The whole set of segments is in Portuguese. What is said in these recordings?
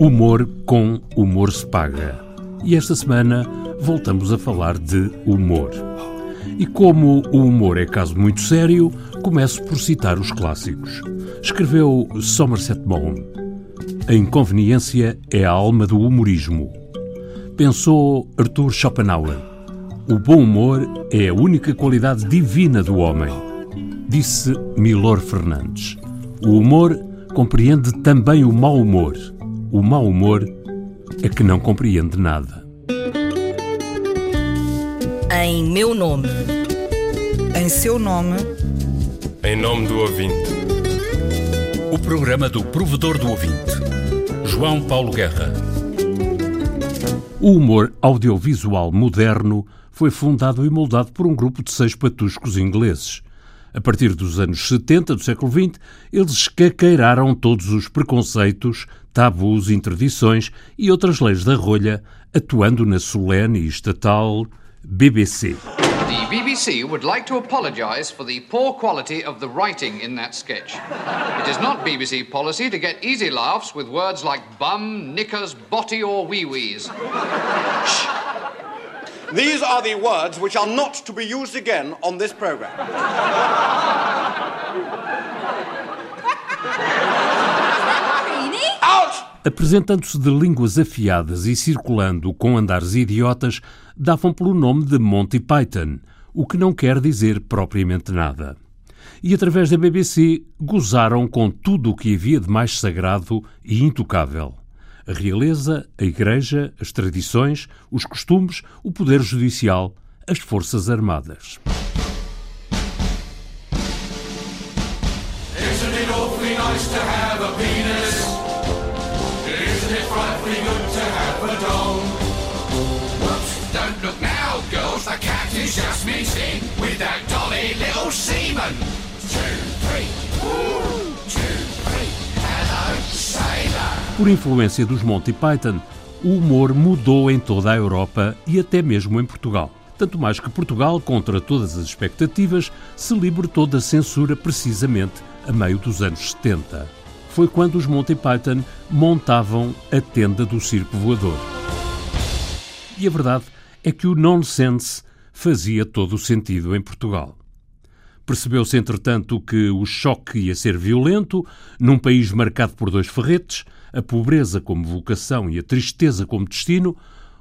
Humor com humor se paga. E esta semana voltamos a falar de humor. E como o humor é caso muito sério, começo por citar os clássicos. Escreveu Somerset Maugham. A inconveniência é a alma do humorismo. Pensou Arthur Schopenhauer. O bom humor é a única qualidade divina do homem. Disse Milor Fernandes. O humor compreende também o mau humor. O mau humor é que não compreende nada. Em meu nome. Em seu nome. Em nome do ouvinte. O programa do provedor do ouvinte. João Paulo Guerra. O humor audiovisual moderno foi fundado e moldado por um grupo de seis patuscos ingleses. A partir dos anos 70 do século XX, eles escaqueiraram todos os preconceitos, tabus, interdições e outras leis da rolha, atuando na solene e estatal BBC. The BBC would like to apologise for the poor quality of the writing in that sketch. It is not BBC policy to get easy laughs with words like bum, knickers, botty, or wee wees. These are the words which are not to be used again on this programme. Apresentando-se de línguas afiadas e circulando com andares idiotas, davam pelo nome de Monty Python, o que não quer dizer propriamente nada. E através da BBC gozaram com tudo o que havia de mais sagrado e intocável. A realeza, a igreja, as tradições, os costumes, o poder judicial, as forças armadas. Isn't a? Missing with that little seaman. Two, three. Por influência dos Monty Python, o humor mudou em toda a Europa e até mesmo em Portugal. Tanto mais que Portugal, contra todas as expectativas, se libertou da censura precisamente a meio dos anos 70. Foi quando os Monty Python montavam a tenda do circo voador. E a verdade é que o nonsense fazia todo o sentido em Portugal. Percebeu-se, entretanto, que o choque ia ser violento, num país marcado por dois ferretes, a pobreza como vocação e a tristeza como destino.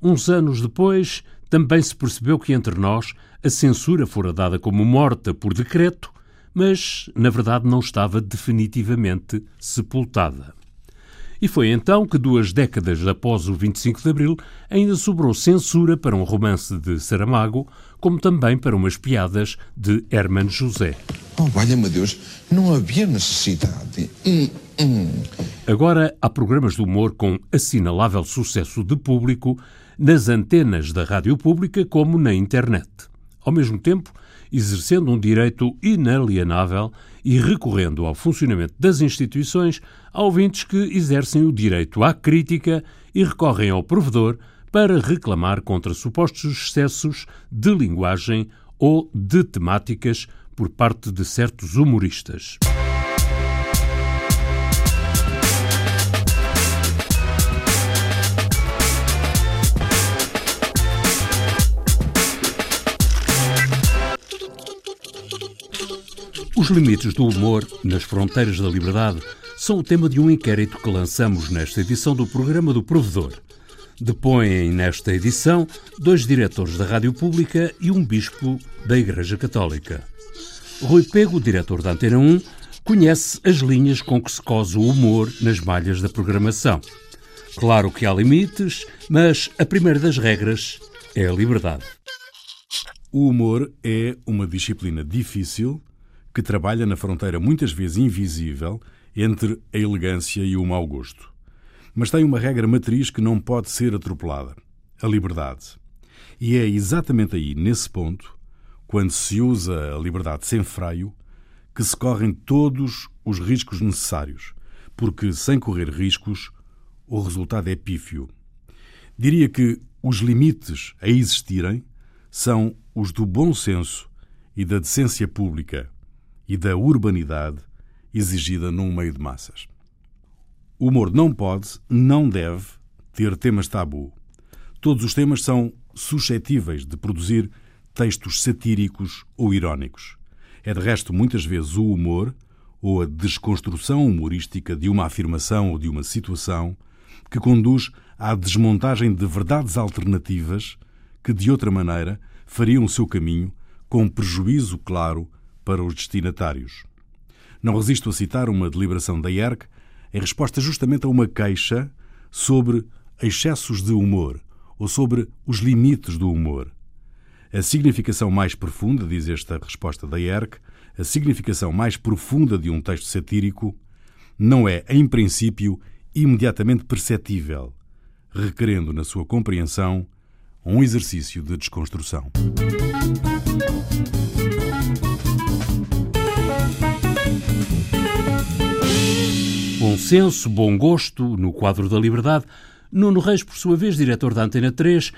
Uns anos depois, também se percebeu que entre nós a censura fora dada como morta por decreto, mas, na verdade, não estava definitivamente sepultada. E foi então que, duas décadas após o 25 de Abril, ainda sobrou censura para um romance de Saramago, como também para umas piadas de Herman José. Oh, valha-me Deus, não havia necessidade. Hum, hum. Agora há programas de humor com assinalável sucesso de público nas antenas da rádio pública como na internet. Ao mesmo tempo, exercendo um direito inalienável e recorrendo ao funcionamento das instituições, há ouvintes que exercem o direito à crítica e recorrem ao provedor para reclamar contra supostos excessos de linguagem ou de temáticas por parte de certos humoristas. Os limites do humor nas fronteiras da liberdade são o tema de um inquérito que lançamos nesta edição do programa do Provedor. Depõem nesta edição dois diretores da Rádio Pública e um bispo da Igreja Católica. Rui Pego, diretor da Antena 1, conhece as linhas com que se cose o humor nas malhas da programação. Claro que há limites, mas a primeira das regras é a liberdade. O humor é uma disciplina difícil que trabalha na fronteira muitas vezes invisível entre a elegância e o mau gosto. Mas tem uma regra matriz que não pode ser atropelada: a liberdade. E é exatamente aí, nesse ponto, quando se usa a liberdade sem freio, que se correm todos os riscos necessários, porque sem correr riscos, o resultado é pífio. Diria que os limites a existirem são os do bom senso e da decência pública e da urbanidade exigida num meio de massas. O humor não pode, não deve, ter temas tabu. Todos os temas são suscetíveis de produzir textos satíricos ou irónicos. É de resto muitas vezes o humor ou a desconstrução humorística de uma afirmação ou de uma situação que conduz à desmontagem de verdades alternativas que, de outra maneira, fariam o seu caminho com prejuízo claro para os destinatários. Não resisto a citar uma deliberação da IERC em resposta justamente a uma queixa sobre excessos de humor ou sobre os limites do humor. A significação mais profunda, diz esta resposta da IERC, a significação mais profunda de um texto satírico não é, em princípio, imediatamente perceptível, requerendo na sua compreensão um exercício de desconstrução. Senso, bom gosto, no quadro da liberdade, Nuno Reis, por sua vez, diretor da Antena 3,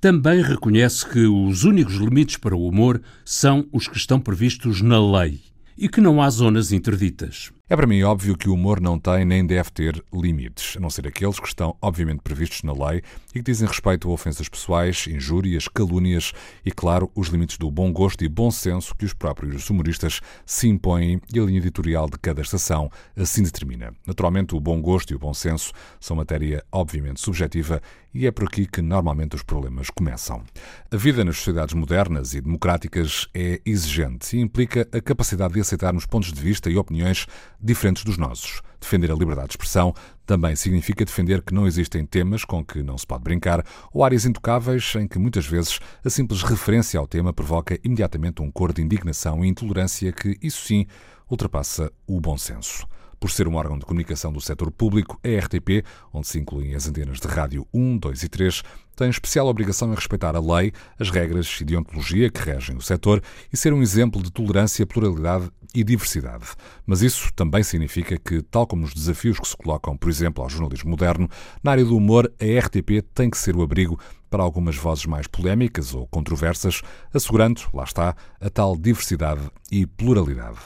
também reconhece que os únicos limites para o humor são os que estão previstos na lei e que não há zonas interditas. É para mim óbvio que o humor não tem nem deve ter limites, a não ser aqueles que estão obviamente previstos na lei e que dizem respeito a ofensas pessoais, injúrias, calúnias e, claro, os limites do bom gosto e bom senso que os próprios humoristas se impõem e a linha editorial de cada estação assim determina. Naturalmente, o bom gosto e o bom senso são matéria obviamente subjetiva e é por aqui que normalmente os problemas começam. A vida nas sociedades modernas e democráticas é exigente e implica a capacidade de aceitarmos pontos de vista e opiniões diferentes dos nossos. Defender a liberdade de expressão também significa defender que não existem temas com que não se pode brincar ou áreas intocáveis em que muitas vezes a simples referência ao tema provoca imediatamente um cor de indignação e intolerância que, isso sim, ultrapassa o bom senso. Por ser um órgão de comunicação do setor público, a RTP, onde se incluem as antenas de rádio 1, 2 e 3, tem especial obrigação em respeitar a lei, as regras e deontologia que regem o setor e ser um exemplo de tolerância, pluralidade e diversidade. Mas isso também significa que, tal como os desafios que se colocam, por exemplo, ao jornalismo moderno, na área do humor, a RTP tem que ser o abrigo para algumas vozes mais polémicas ou controversas, assegurando, lá está, a tal diversidade e pluralidade.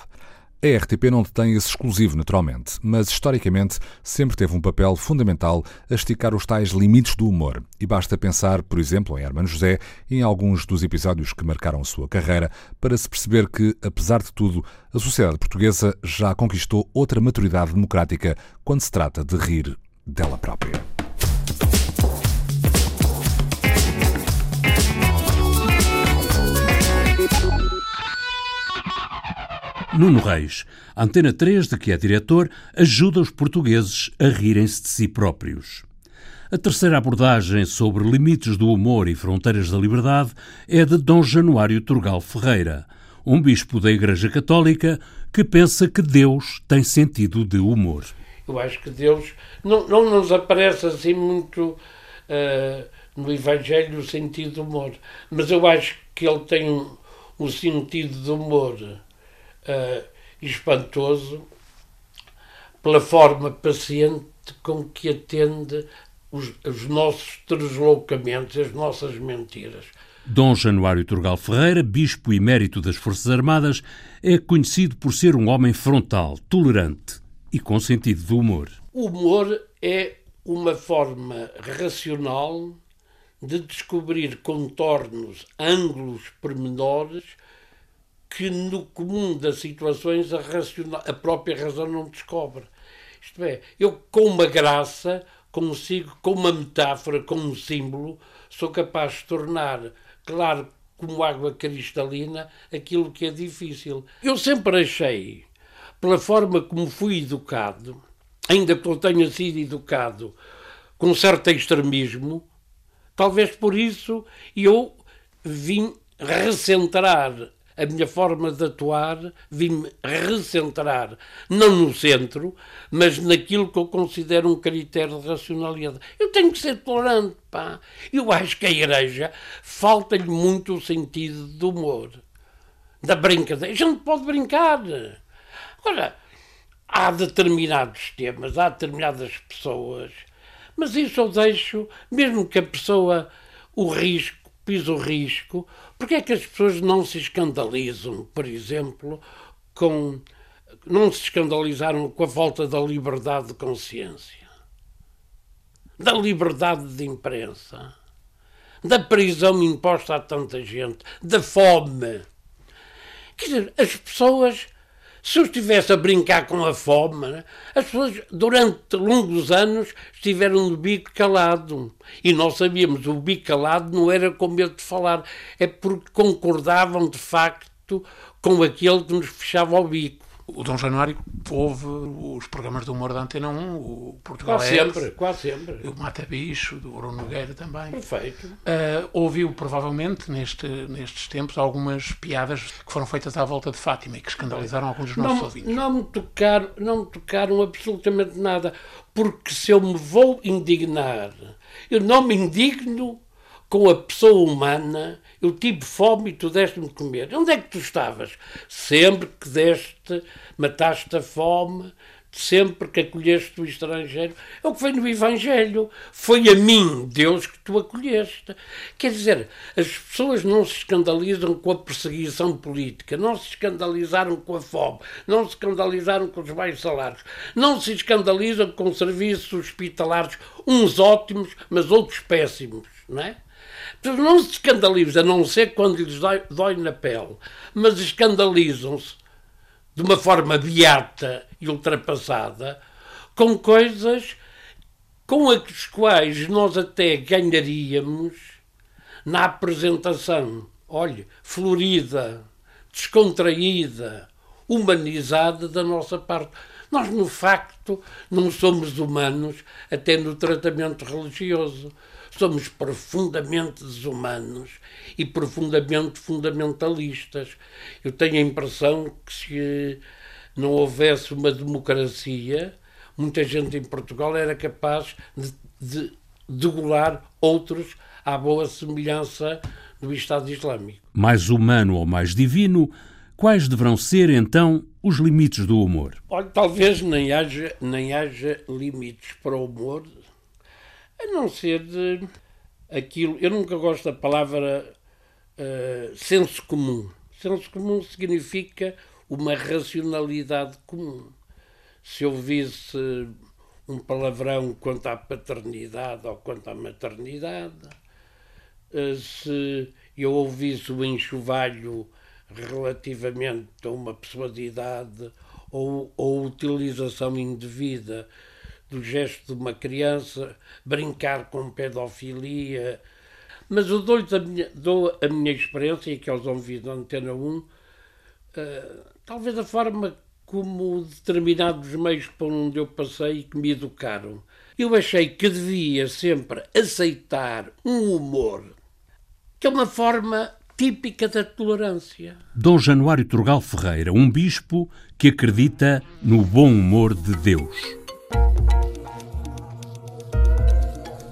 A RTP não detém esse exclusivo, naturalmente, mas historicamente sempre teve um papel fundamental a esticar os tais limites do humor. E basta pensar, por exemplo, em Hermano José e em alguns dos episódios que marcaram sua carreira para se perceber que, apesar de tudo, a sociedade portuguesa já conquistou outra maturidade democrática quando se trata de rir dela própria. Nuno Reis, Antena 3, de que é diretor, ajuda os portugueses a rirem-se de si próprios. A terceira abordagem sobre limites do humor e fronteiras da liberdade é de Dom Januário Turgal Ferreira, um bispo da Igreja Católica que pensa que Deus tem sentido de humor. Eu acho que Deus não, não nos aparece assim muito uh, no Evangelho o sentido do humor, mas eu acho que ele tem um, um sentido de humor uh, espantoso pela forma paciente com que atende os, os nossos deslocamentos, as nossas mentiras. Dom Januário Turgal Ferreira, bispo emérito das Forças Armadas, é conhecido por ser um homem frontal, tolerante e com sentido de humor. O humor é uma forma racional de descobrir contornos, ângulos pormenores que no comum das situações a, racional, a própria razão não descobre. Isto é, eu com uma graça consigo, com uma metáfora, com um símbolo, sou capaz de tornar claro como água cristalina aquilo que é difícil. Eu sempre achei, pela forma como fui educado, ainda que eu tenha sido educado com certo extremismo, talvez por isso eu vim recentrar a minha forma de atuar, vim-me recentrar, não no centro, mas naquilo que eu considero um critério de racionalidade. Eu tenho que ser tolerante, pá. Eu acho que a Igreja falta-lhe muito o sentido do humor, da brincadeira. A gente pode brincar. Agora, há determinados temas, há determinadas pessoas, mas isso eu deixo, mesmo que a pessoa, o risco, pise o risco, porque é que as pessoas não se escandalizam, por exemplo, com. não se escandalizaram com a falta da liberdade de consciência? da liberdade de imprensa, da prisão imposta a tanta gente, da fome. Quer dizer, as pessoas, se eu estivesse a brincar com a fome, né, as pessoas durante longos anos estiveram no bico calado. E nós sabíamos, o bico calado não era com medo de falar, é porque concordavam de facto com aquele que nos fechava o bico. O Dom Januário ouve os programas do humor da Antena 1, o Portugal Quase sempre, quase sempre. o Mata Bicho, do Bruno Nogueira também. Perfeito. Uh, ouviu provavelmente neste, nestes tempos algumas piadas que foram feitas à volta de Fátima e que escandalizaram alguns dos nossos não, ouvintes. Não me, tocaram, não me tocaram absolutamente nada, porque se eu me vou indignar, eu não me indigno com a pessoa humana, eu tive fome e tu deste-me de comer. Onde é que tu estavas? Sempre que deste, mataste a fome, sempre que acolheste o estrangeiro. É o que foi no Evangelho. Foi a mim, Deus, que tu acolheste. Quer dizer, as pessoas não se escandalizam com a perseguição política, não se escandalizaram com a fome, não se escandalizaram com os baixos salários, não se escandalizam com serviços hospitalares, uns ótimos, mas outros péssimos, não é? Não se escandalizam, a não ser quando lhes dói, dói na pele, mas escandalizam-se de uma forma beata e ultrapassada com coisas com as quais nós até ganharíamos na apresentação, olhe, florida, descontraída, humanizada da nossa parte. Nós, no facto, não somos humanos até no tratamento religioso somos profundamente desumanos e profundamente fundamentalistas. Eu tenho a impressão que se não houvesse uma democracia, muita gente em Portugal era capaz de, de degolar outros à boa semelhança do Estado Islâmico. Mais humano ou mais divino, quais deverão ser então os limites do humor? Olha, talvez nem haja, nem haja limites para o humor, a não ser de aquilo. Eu nunca gosto da palavra uh, senso comum. Senso comum significa uma racionalidade comum. Se eu visse um palavrão quanto à paternidade ou quanto à maternidade, uh, se eu ouvisse o enxovalho relativamente a uma pessoa de idade ou, ou utilização indevida do gesto de uma criança, brincar com pedofilia. Mas eu dou, a minha, dou a minha experiência, e que eles ouviram da Antena 1, uh, eh, talvez a forma como determinados meios por onde eu passei e que me educaram. Eu achei que devia sempre aceitar um humor que é uma forma típica da tolerância. Dom Januário Turgal Ferreira, um bispo que acredita no bom humor de Deus.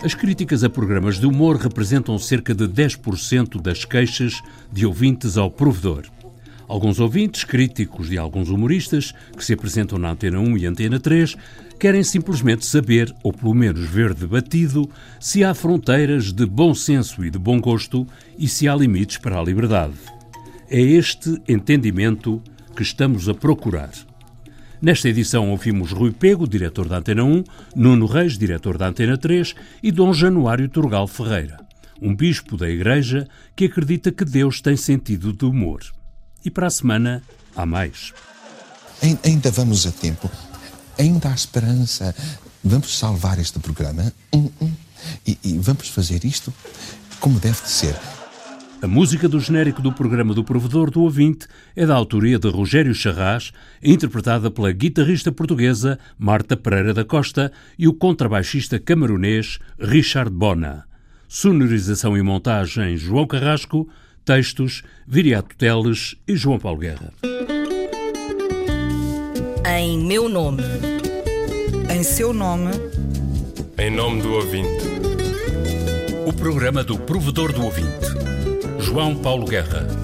As críticas a programas de humor representam cerca de 10% das queixas de ouvintes ao provedor. Alguns ouvintes, críticos de alguns humoristas que se apresentam na Antena 1 e Antena 3, querem simplesmente saber, ou pelo menos ver debatido, se há fronteiras de bom senso e de bom gosto e se há limites para a liberdade. É este entendimento que estamos a procurar. Nesta edição ouvimos Rui Pego, diretor da Antena 1, Nuno Reis, diretor da Antena 3 e Dom Januário Turgal Ferreira, um bispo da Igreja que acredita que Deus tem sentido de humor. E para a semana há mais. Ainda vamos a tempo. Ainda há esperança. Vamos salvar este programa. Hum, hum. E, e vamos fazer isto como deve de ser. A música do genérico do programa do Provedor do Ouvinte é da autoria de Rogério Charras, interpretada pela guitarrista portuguesa Marta Pereira da Costa e o contrabaixista camerunês Richard Bona. Sonorização e montagem João Carrasco, textos Viriato Teles e João Paulo Guerra. Em meu nome. Em seu nome. Em nome do ouvinte. O programa do Provedor do Ouvinte João Paulo Guerra.